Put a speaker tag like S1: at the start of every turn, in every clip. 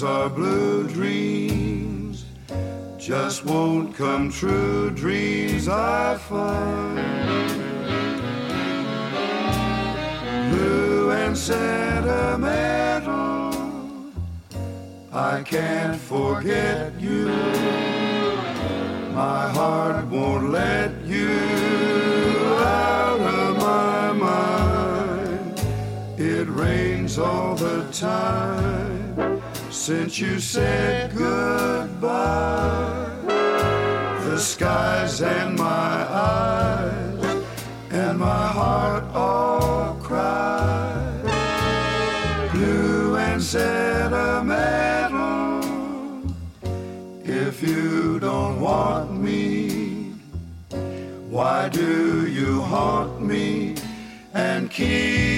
S1: dreams are blue dreams, just won't come true dreams I find. Blue and sentimental, I can't forget you. My heart won't let you out of my mind. It rains all the time since you said goodbye. The skies and my eyes and my heart all cry. Blue and sentimental. If you don't want me, why do you haunt me and keep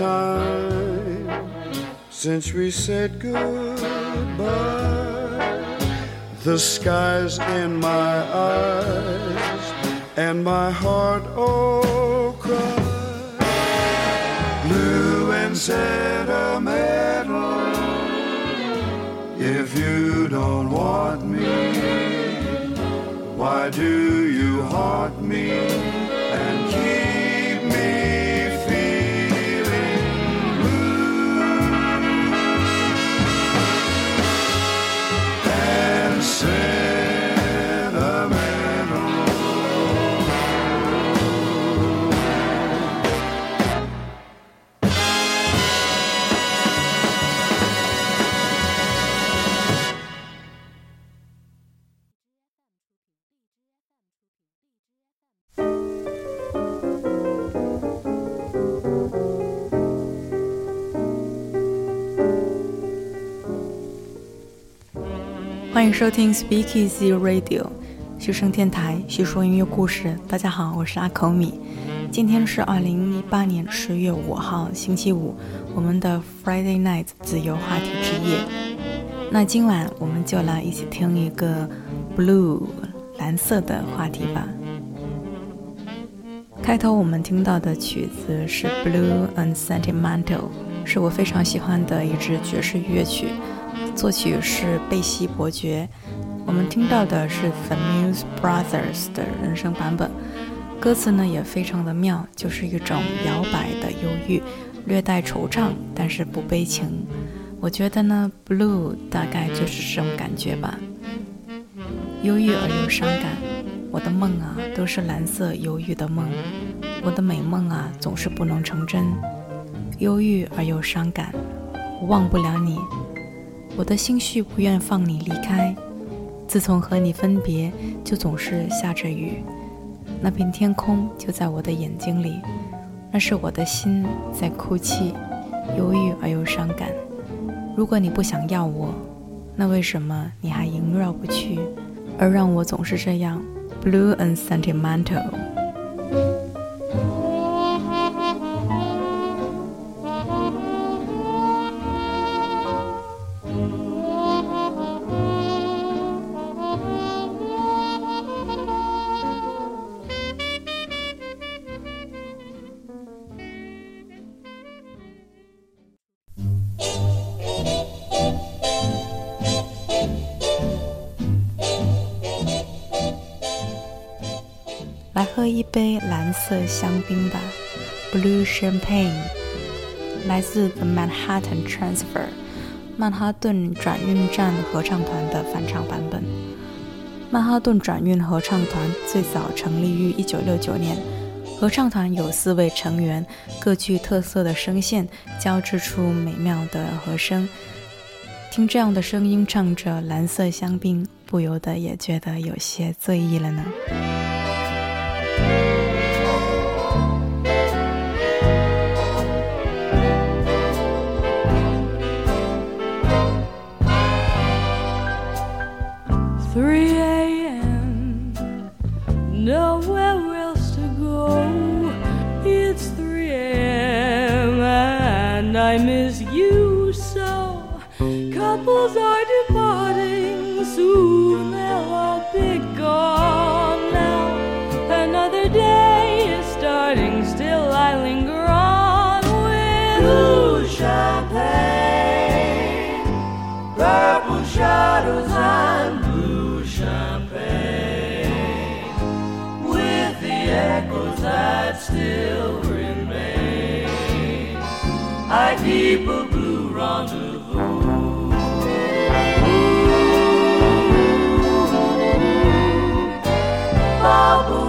S1: time since we said goodbye. The sky's in my eyes and my heart all cry. Blue and sentimental. If you don't want me, why do you haunt me
S2: 收听 Speak Easy Radio，学生电台，叙说音乐故事。大家好，我是阿口米。今天是二零一八年十月五号，星期五，我们的 Friday Night 自由话题之夜。那今晚我们就来一起听一个 Blue 蓝色的话题吧。开头我们听到的曲子是 Blue and Sentimental，是我非常喜欢的一支爵士乐曲，作曲是贝西伯爵。我们听到的是 The Muse Brothers 的人声版本，歌词呢也非常的妙，就是一种摇摆的忧郁，略带惆怅，但是不悲情。我觉得呢，Blue 大概就是这种感觉吧，忧郁而又伤感。我的梦啊，都是蓝色忧郁的梦，我的美梦啊，总是不能成真，忧郁而又伤感。我忘不了你，我的心绪不愿放你离开。自从和你分别，就总是下着雨，那片天空就在我的眼睛里，那是我的心在哭泣，忧郁而又伤感。如果你不想要我，那为什么你还萦绕不去，而让我总是这样 blue and sentimental？一杯蓝色香槟吧，Blue Champagne，来自 The Manhattan Transfer，曼哈顿转运站合唱团的翻唱版本。曼哈顿转运合唱团最早成立于1969年，合唱团有四位成员，各具特色的声线，交织出美妙的和声。听这样的声音唱着蓝色香槟，不由得也觉得有些醉意了呢。
S3: Shadows and blue champagne, with the echoes that still remain. I keep a blue rendezvous. Bubbles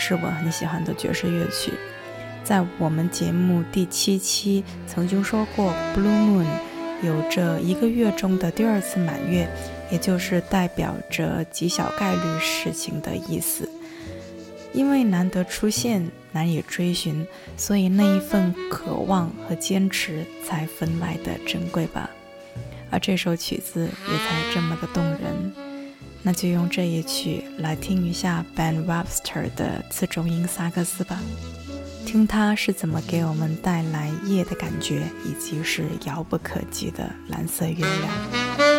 S2: 是我很喜欢的爵士乐曲。在我们节目第七期曾经说过，Blue Moon 有着一个月中的第二次满月，也就是代表着极小概率事情的意思。因为难得出现，难以追寻，所以那一份渴望和坚持才分外的珍贵吧。而这首曲子也才这么的动人。那就用这一曲来听一下 Ben Webster 的次中音萨克斯吧，听他是怎么给我们带来夜的感觉，以及是遥不可及的蓝色月亮。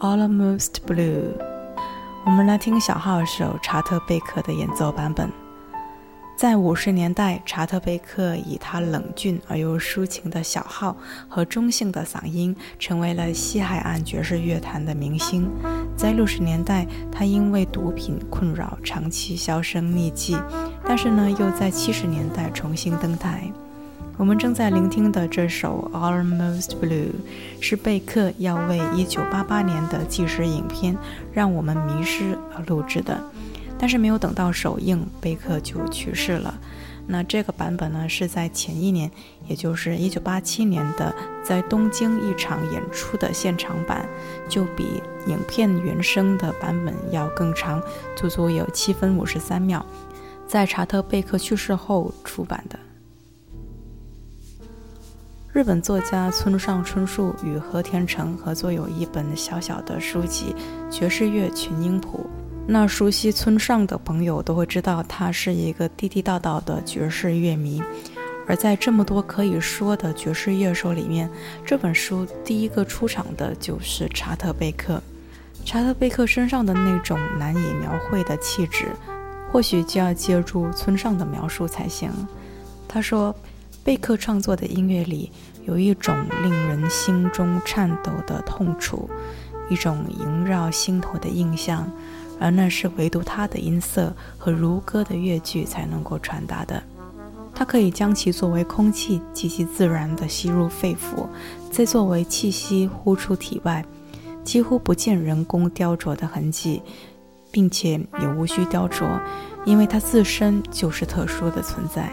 S2: Almost Blue，我们来听小号手查特贝克的演奏版本。在五十年代，查特贝克以他冷峻而又抒情的小号和中性的嗓音，成为了西海岸爵士乐坛的明星。在六十年代，他因为毒品困扰，长期销声匿迹，但是呢，又在七十年代重新登台。我们正在聆听的这首《Almost Blue》是贝克要为1988年的纪实影片《让我们迷失》而录制的，但是没有等到首映，贝克就去世了。那这个版本呢，是在前一年，也就是1987年的在东京一场演出的现场版，就比影片原声的版本要更长，足足有七分五十三秒，在查特贝克去世后出版的。日本作家村上春树与和田成合作有一本小小的书籍《爵士乐群英谱》。那熟悉村上的朋友都会知道，他是一个地地道道的爵士乐迷。而在这么多可以说的爵士乐手里面，这本书第一个出场的就是查特贝克。查特贝克身上的那种难以描绘的气质，或许就要借助村上的描述才行。他说。贝克创作的音乐里有一种令人心中颤抖的痛楚，一种萦绕心头的印象，而那是唯独他的音色和如歌的乐句才能够传达的。他可以将其作为空气极其自然地吸入肺腑，再作为气息呼出体外，几乎不见人工雕琢的痕迹，并且也无需雕琢，因为它自身就是特殊的存在。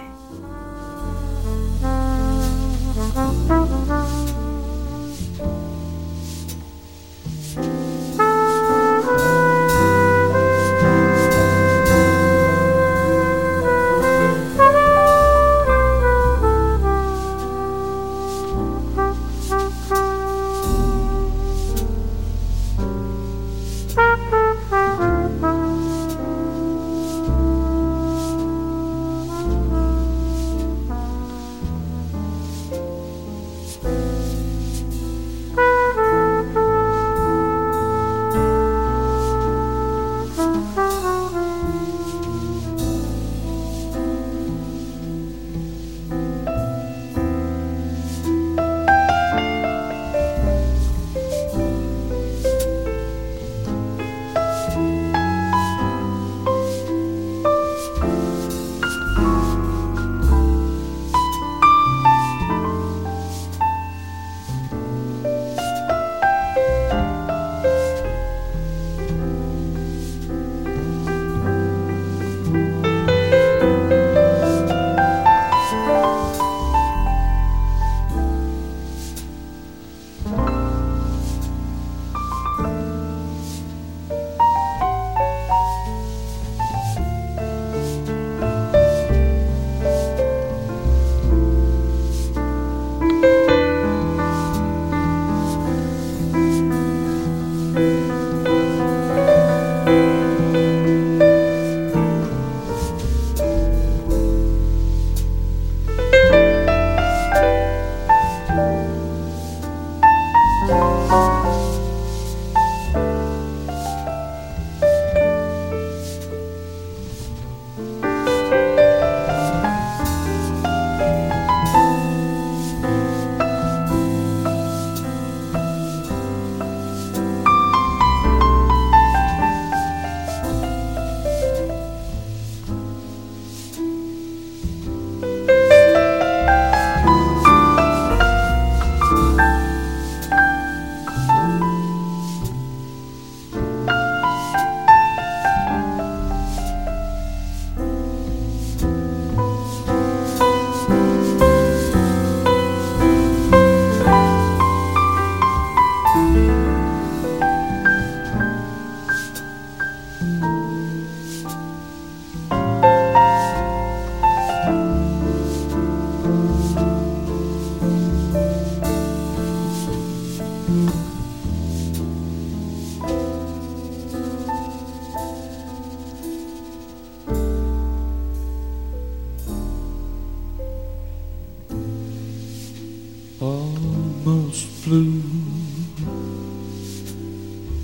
S4: almost blue,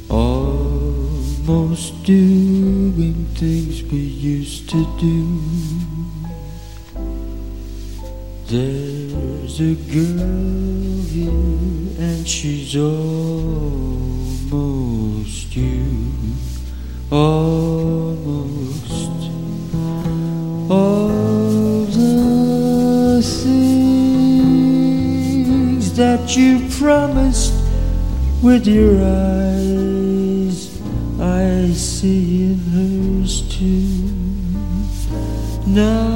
S4: almost doing things we used to do. There's a girl here, and she's almost you. Almost that you promised with your eyes, I see in hers too. Now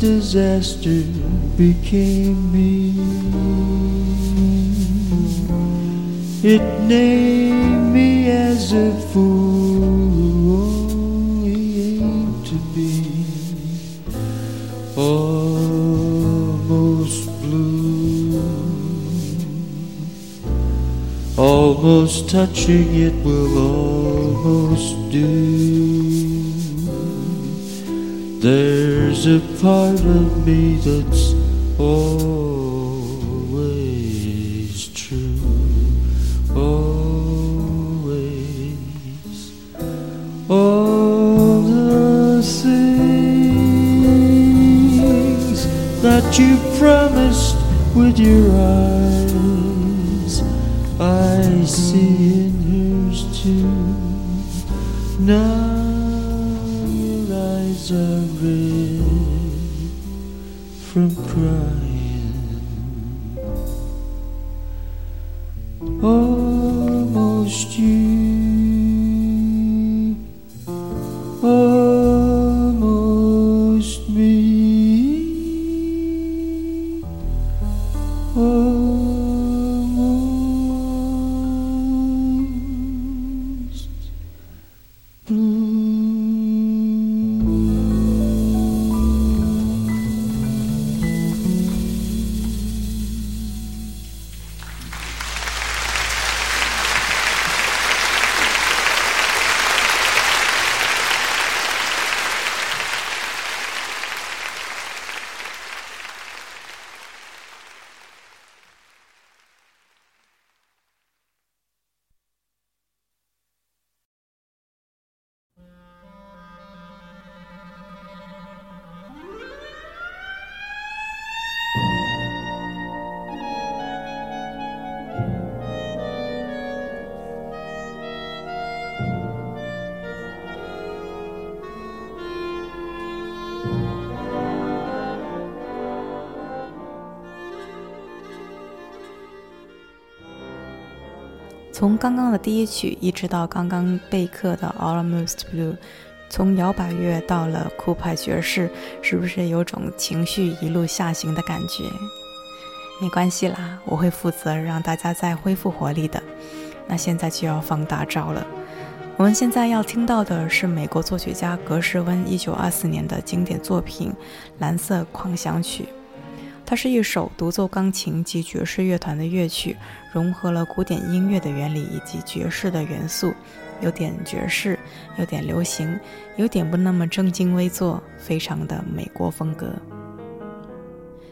S4: disaster became me. It named me as a fool only aimed to be almost blue. Almost touching it will almost do. There's a part of me that's always true. Always. All the things that you promised with your eyes, I see in hers too. Now
S2: 从刚刚的第一曲一直到刚刚备课的 Almost Blue，从摇摆乐到了酷派爵士，是不是有种情绪一路下行的感觉？没关系啦，我会负责让大家再恢复活力的。那现在就要放大招了。我们现在要听到的是美国作曲家格什温1924年的经典作品《蓝色狂想曲》。它是一首独奏钢琴及爵士乐团的乐曲，融合了古典音乐的原理以及爵士的元素，有点爵士，有点流行，有点不那么正襟危坐，非常的美国风格。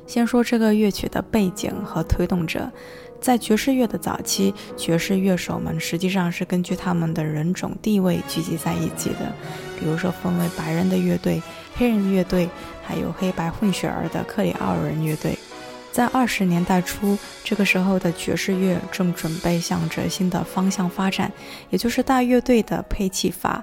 S2: 先说这个乐曲的背景和推动者。在爵士乐的早期，爵士乐手们实际上是根据他们的人种地位聚集在一起的，比如说分为白人的乐队、黑人乐队，还有黑白混血儿的克里奥尔人乐队。在二十年代初，这个时候的爵士乐正准备向着新的方向发展，也就是大乐队的配器法。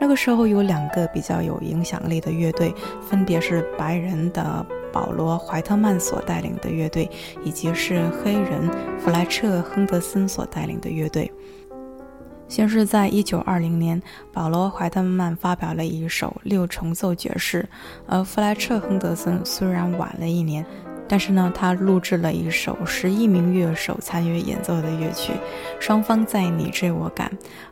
S2: 那个时候有两个比较有影响力的乐队，分别是白人的保罗·怀特曼所带领的乐队，以及是黑人弗莱彻·亨德森所带领的乐队。先是在一九二零年，保罗·怀特曼发表了一首六重奏爵士，而弗莱彻·亨德森虽然晚了一年。但是呢，他录制了一首十一名乐手参与演奏的乐曲，双方在你追我赶。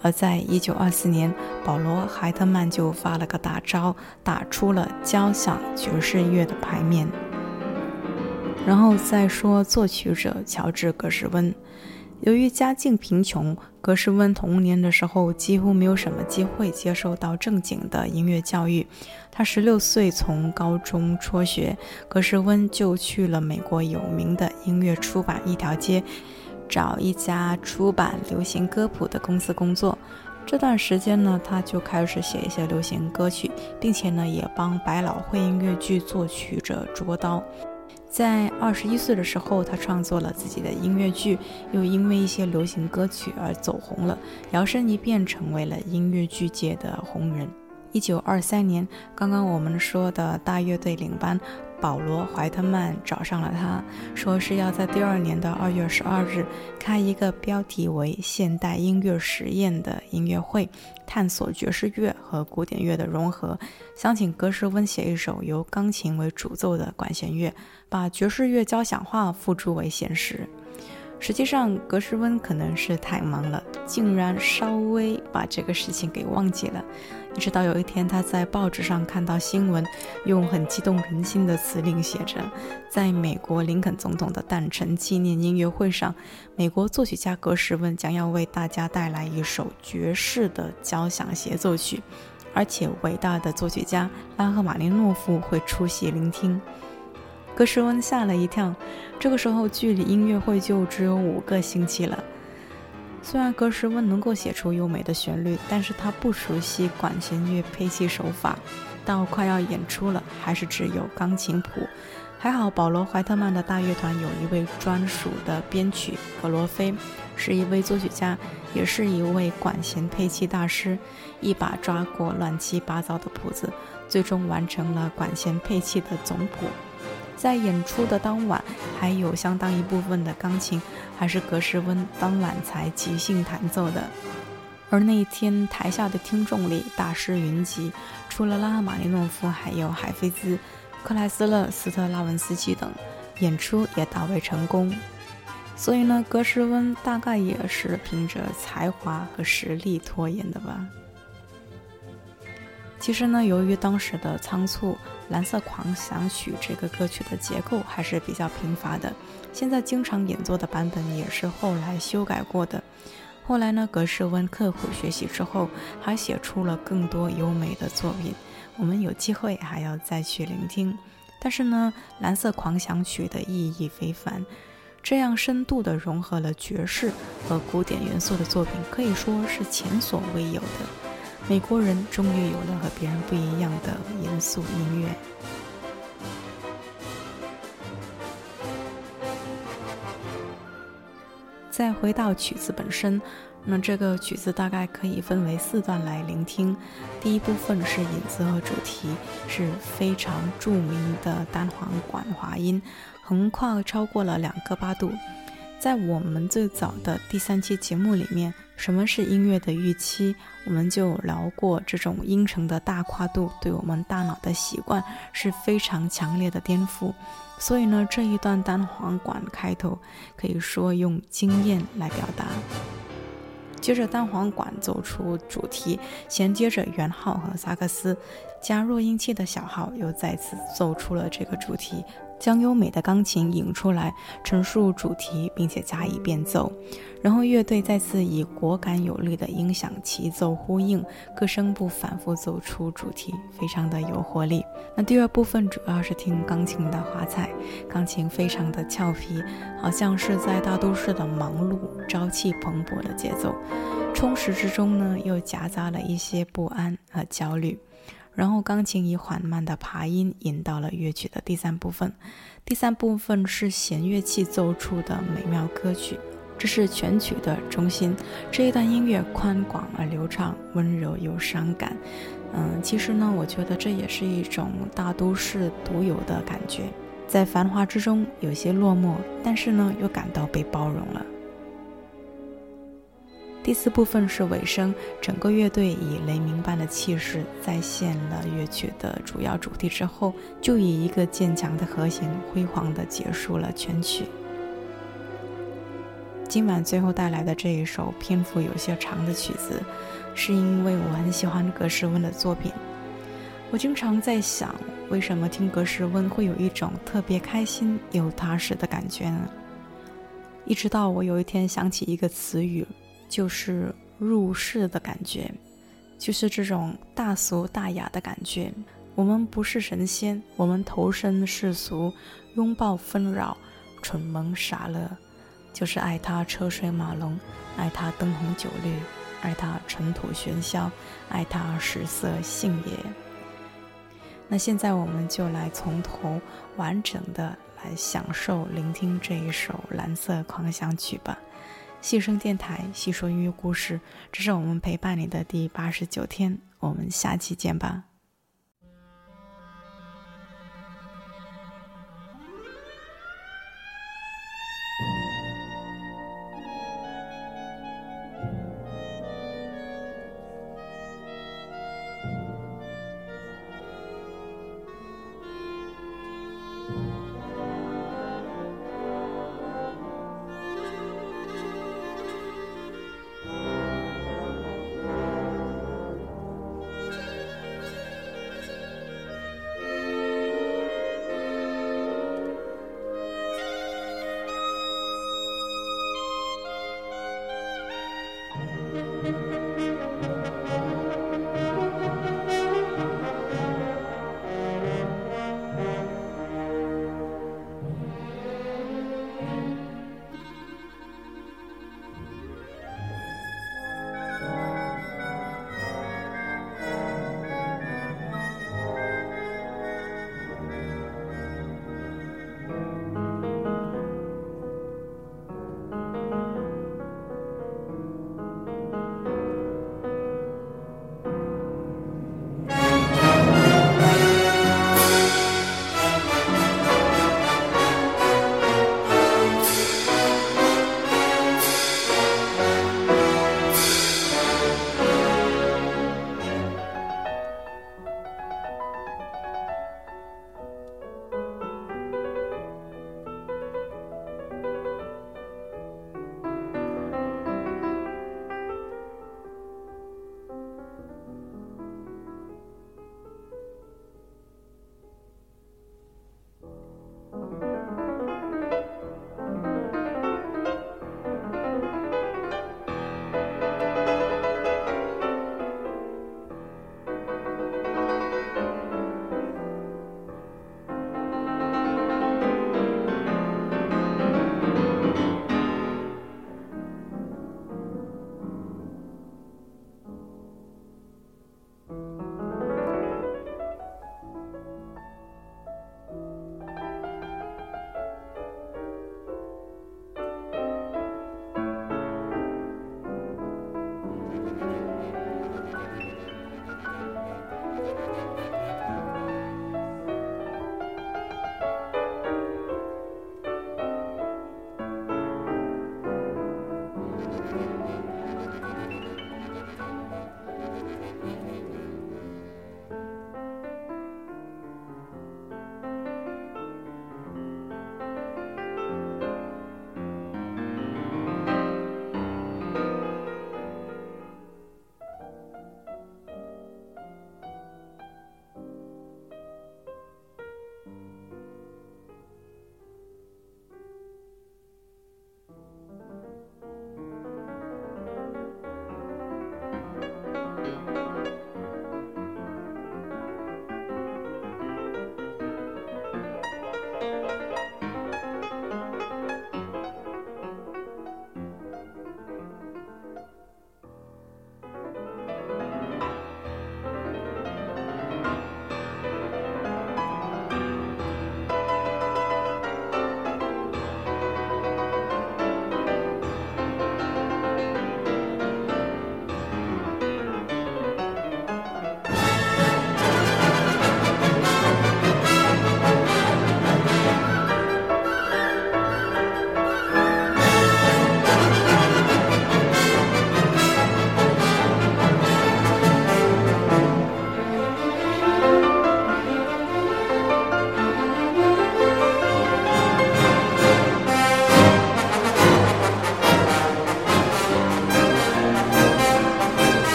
S2: 而在一九二四年，保罗·怀特曼就发了个大招，打出了交响爵士乐的牌面。然后再说作曲者乔治·格什温。由于家境贫穷，格什温童年的时候几乎没有什么机会接受到正经的音乐教育。他十六岁从高中辍学，格什温就去了美国有名的音乐出版一条街，找一家出版流行歌谱的公司工作。这段时间呢，他就开始写一些流行歌曲，并且呢，也帮百老汇音乐剧作曲者捉刀。在二十一岁的时候，他创作了自己的音乐剧，又因为一些流行歌曲而走红了，摇身一变成为了音乐剧界的红人。一九二三年，刚刚我们说的大乐队领班。保罗·怀特曼找上了他，说是要在第二年的二月十二日开一个标题为“现代音乐实验”的音乐会，探索爵士乐和古典乐的融合，想请格什温写一首由钢琴为主奏的管弦乐，把爵士乐交响化付诸为现实。实际上，格什温可能是太忙了，竟然稍微把这个事情给忘记了。一直到有一天，他在报纸上看到新闻，用很激动人心的词令写着：“在美国林肯总统的诞辰纪念音乐会上，美国作曲家格什温将要为大家带来一首爵士的交响协奏曲，而且伟大的作曲家拉赫玛尼诺夫会出席聆听。”格什温吓了一跳，这个时候距离音乐会就只有五个星期了。虽然格什温能够写出优美的旋律，但是他不熟悉管弦乐配器手法。到快要演出了，还是只有钢琴谱。还好保罗·怀特曼的大乐团有一位专属的编曲格罗菲，是一位作曲家，也是一位管弦配器大师，一把抓过乱七八糟的谱子，最终完成了管弦配器的总谱。在演出的当晚，还有相当一部分的钢琴还是格什温当晚才即兴弹奏的。而那一天台下的听众里大师云集，除了拉赫玛尼诺夫，还有海菲兹、克莱斯勒、斯特拉文斯基等，演出也大为成功。所以呢，格什温大概也是凭着才华和实力拖延的吧。其实呢，由于当时的仓促，《蓝色狂想曲》这个歌曲的结构还是比较贫乏的。现在经常演奏的版本也是后来修改过的。后来呢，格什温刻苦学习之后，还写出了更多优美的作品。我们有机会还要再去聆听。但是呢，《蓝色狂想曲》的意义非凡，这样深度的融合了爵士和古典元素的作品，可以说是前所未有的。美国人终于有了和别人不一样的严肃音乐。再回到曲子本身，那这个曲子大概可以分为四段来聆听。第一部分是引子和主题，是非常著名的单簧管滑音，横跨超过了两个八度。在我们最早的第三期节目里面。什么是音乐的预期？我们就聊过，这种音程的大跨度对我们大脑的习惯是非常强烈的颠覆。所以呢，这一段单簧管开头可以说用经验来表达。接着单簧管奏出主题，衔接着圆号和萨克斯，加弱音器的小号又再次奏出了这个主题。将优美的钢琴引出来，陈述主题，并且加以变奏，然后乐队再次以果敢有力的音响齐奏呼应，各声部反复奏出主题，非常的有活力。那第二部分主要是听钢琴的华彩，钢琴非常的俏皮，好像是在大都市的忙碌、朝气蓬勃的节奏，充实之中呢，又夹杂了一些不安和焦虑。然后，钢琴以缓慢的爬音引到了乐曲的第三部分。第三部分是弦乐器奏出的美妙歌曲，这是全曲的中心。这一段音乐宽广而流畅，温柔又伤感。嗯，其实呢，我觉得这也是一种大都市独有的感觉，在繁华之中有些落寞，但是呢，又感到被包容了。第四部分是尾声，整个乐队以雷鸣般的气势再现了乐曲的主要主题之后，就以一个渐强的和弦辉煌地结束了全曲。今晚最后带来的这一首篇幅有些长的曲子，是因为我很喜欢格什温的作品。我经常在想，为什么听格式温会有一种特别开心又踏实的感觉呢？一直到我有一天想起一个词语，就是入世的感觉，就是这种大俗大雅的感觉。我们不是神仙，我们投身世俗，拥抱纷扰，蠢萌傻乐，就是爱他车水马龙，爱他灯红酒绿，爱他尘土喧嚣，爱他食色性也。那现在我们就来从头完整的来享受聆听这一首《蓝色狂想曲》吧。细声电台细说音乐故事，这是我们陪伴你的第八十九天，我们下期见吧。